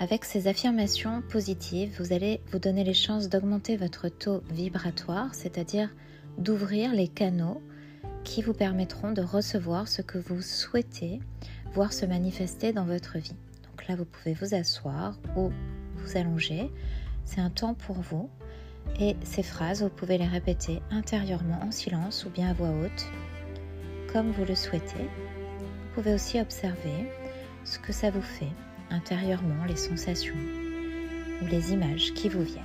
Avec ces affirmations positives, vous allez vous donner les chances d'augmenter votre taux vibratoire, c'est-à-dire d'ouvrir les canaux qui vous permettront de recevoir ce que vous souhaitez voir se manifester dans votre vie. Donc là, vous pouvez vous asseoir ou vous allonger. C'est un temps pour vous. Et ces phrases, vous pouvez les répéter intérieurement en silence ou bien à voix haute, comme vous le souhaitez. Vous pouvez aussi observer ce que ça vous fait intérieurement, les sensations ou les images qui vous viennent.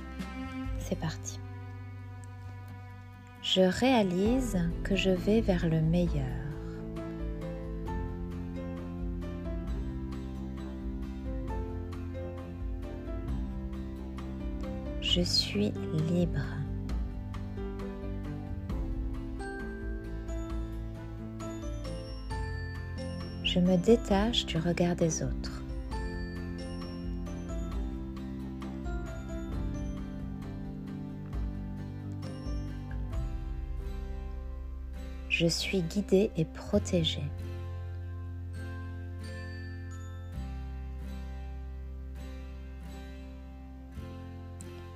C'est parti. Je réalise que je vais vers le meilleur. Je suis libre. Je me détache du regard des autres. Je suis guidé et protégé.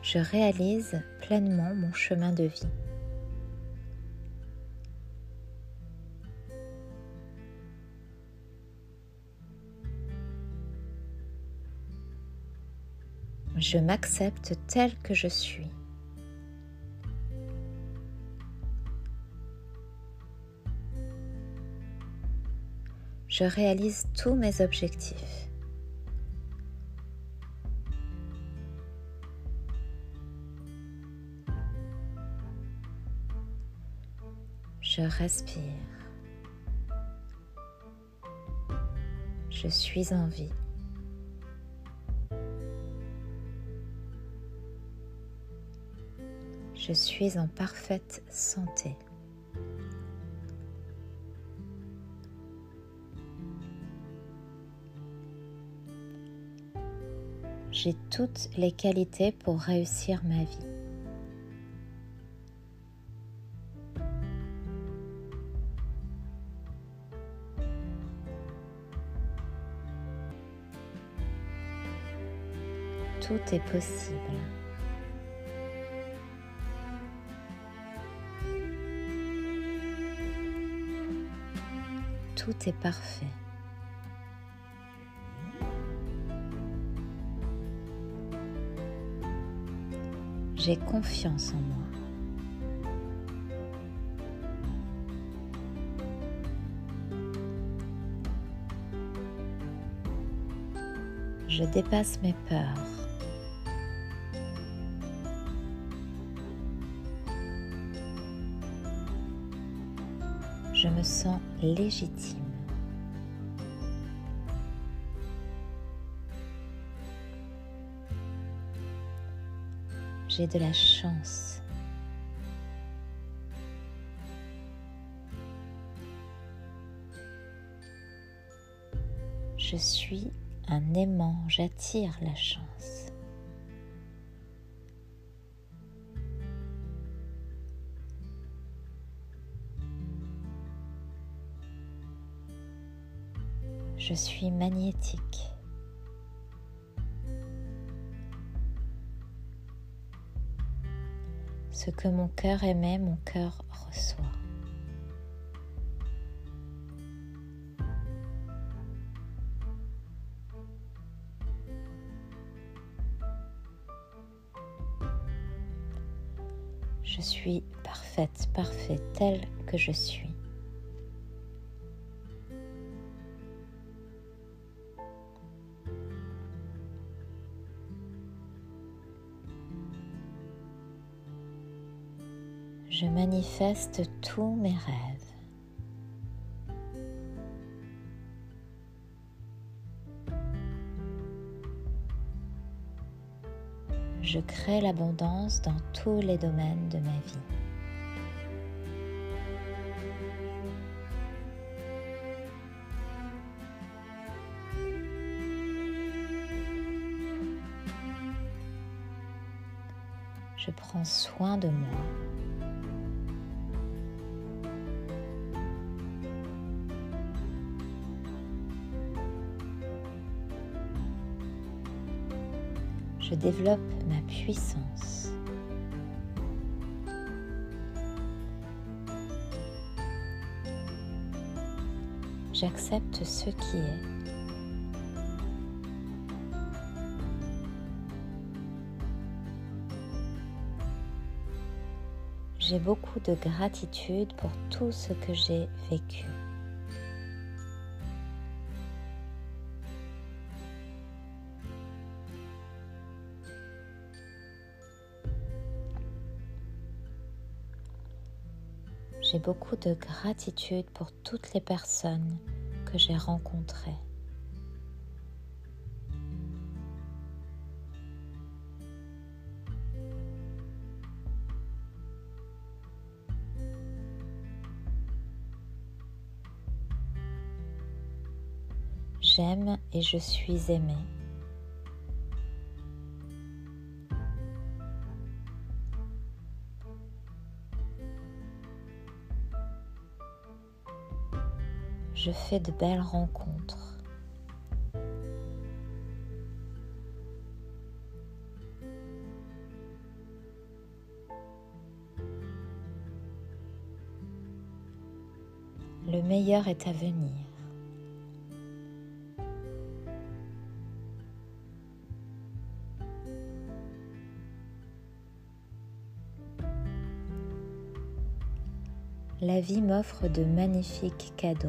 Je réalise pleinement mon chemin de vie. Je m'accepte tel que je suis. Je réalise tous mes objectifs. Je respire. Je suis en vie. Je suis en parfaite santé. J'ai toutes les qualités pour réussir ma vie. Tout est possible. Tout est parfait. J'ai confiance en moi. Je dépasse mes peurs. Je me sens légitime. De la chance. Je suis un aimant, j'attire la chance. Je suis magnétique. Ce que mon cœur aimait, mon cœur reçoit. Je suis parfaite, parfaite telle que je suis. Je manifeste tous mes rêves. Je crée l'abondance dans tous les domaines de ma vie. Je prends soin de moi. Je développe ma puissance. J'accepte ce qui est. J'ai beaucoup de gratitude pour tout ce que j'ai vécu. J'ai beaucoup de gratitude pour toutes les personnes que j'ai rencontrées. J'aime et je suis aimée. Je fais de belles rencontres. Le meilleur est à venir. La vie m'offre de magnifiques cadeaux.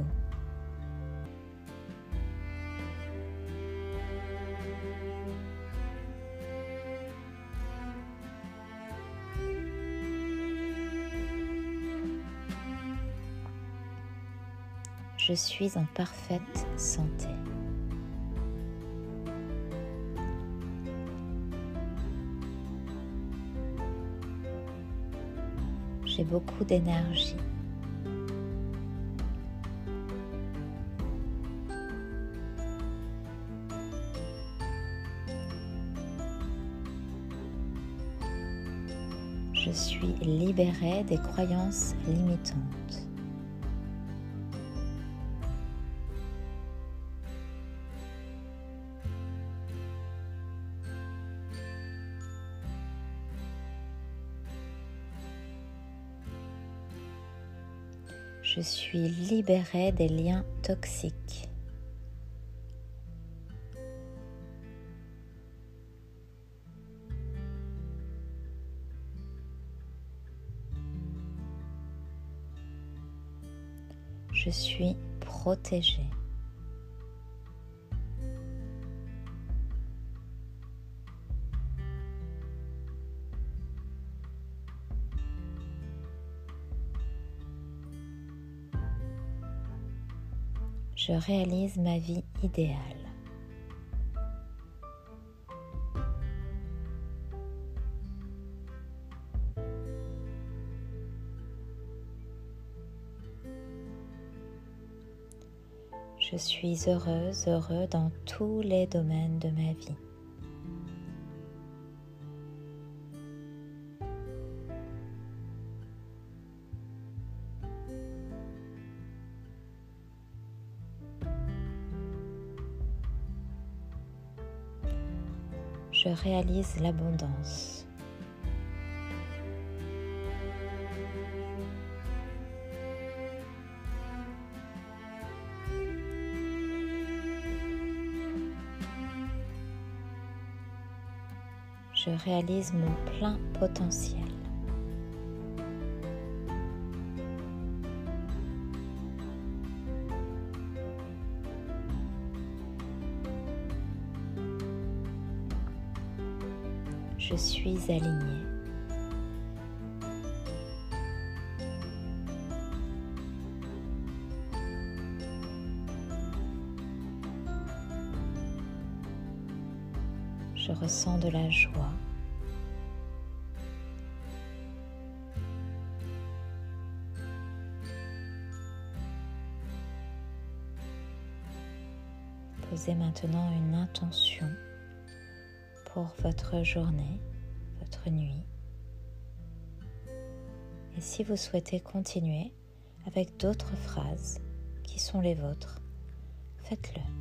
Je suis en parfaite santé. J'ai beaucoup d'énergie. Je suis libérée des croyances limitantes. Je suis libérée des liens toxiques. Je suis protégée. Je réalise ma vie idéale. Je suis heureuse, heureux dans tous les domaines de ma vie. Je réalise l'abondance. Je réalise mon plein potentiel. Je suis alignée. Je ressens de la joie. Posez maintenant une intention pour votre journée, votre nuit. Et si vous souhaitez continuer avec d'autres phrases qui sont les vôtres, faites-le.